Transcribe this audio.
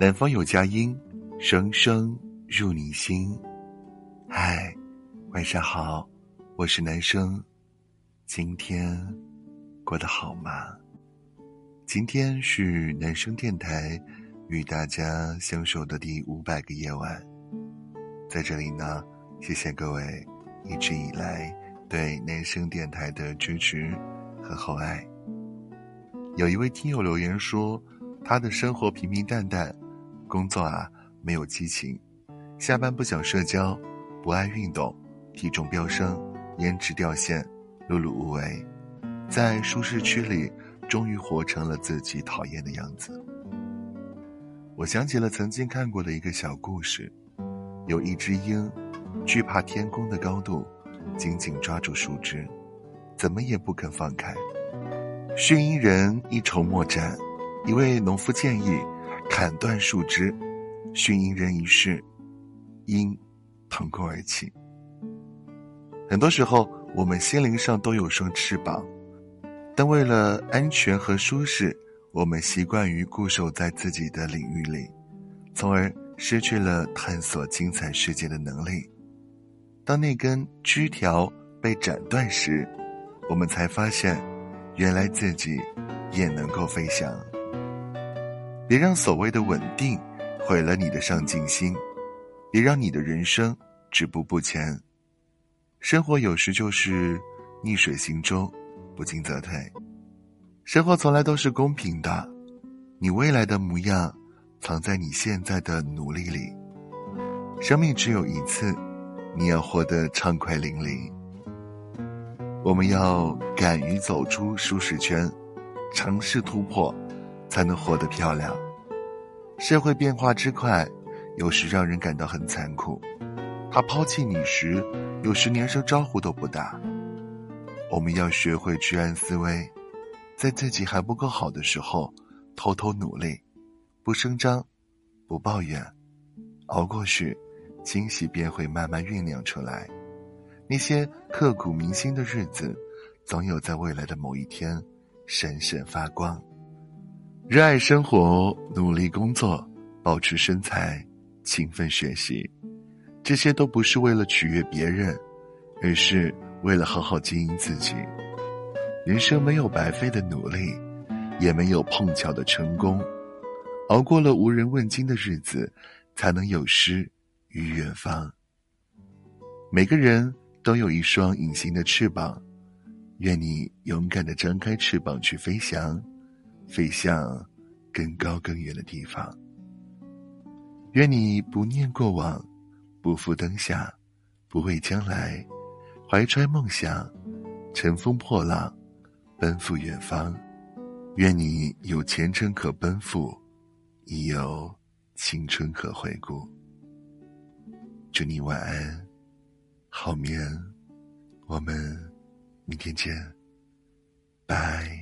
南方有佳音，声声入你心。嗨，晚上好，我是男生，今天过得好吗？今天是男生电台与大家相守的第五百个夜晚，在这里呢，谢谢各位一直以来对男生电台的支持和厚爱。有一位听友留言说，他的生活平平淡淡。工作啊，没有激情，下班不想社交，不爱运动，体重飙升，颜值掉线，碌碌无为，在舒适区里，终于活成了自己讨厌的样子。我想起了曾经看过的一个小故事，有一只鹰，惧怕天空的高度，紧紧抓住树枝，怎么也不肯放开。驯鹰人一筹莫展，一位农夫建议。砍断树枝，驯鹰人一试，鹰腾空而起。很多时候，我们心灵上都有双翅膀，但为了安全和舒适，我们习惯于固守在自己的领域里，从而失去了探索精彩世界的能力。当那根枝条被斩断时，我们才发现，原来自己也能够飞翔。别让所谓的稳定毁了你的上进心，别让你的人生止步不前。生活有时就是逆水行舟，不进则退。生活从来都是公平的，你未来的模样藏在你现在的努力里。生命只有一次，你要活得畅快淋漓。我们要敢于走出舒适圈，尝试突破。才能活得漂亮。社会变化之快，有时让人感到很残酷。他抛弃你时，有时连声招呼都不打。我们要学会居安思危，在自己还不够好的时候，偷偷努力，不声张，不抱怨，熬过去，惊喜便会慢慢酝酿出来。那些刻骨铭心的日子，总有在未来的某一天，闪闪发光。热爱生活，努力工作，保持身材，勤奋学习，这些都不是为了取悦别人，而是为了好好经营自己。人生没有白费的努力，也没有碰巧的成功。熬过了无人问津的日子，才能有诗与远方。每个人都有一双隐形的翅膀，愿你勇敢的张开翅膀去飞翔。飞向更高更远的地方。愿你不念过往，不负灯下，不畏将来，怀揣梦想，乘风破浪，奔赴远方。愿你有前程可奔赴，亦有青春可回顾。祝你晚安，好眠。我们明天见，拜。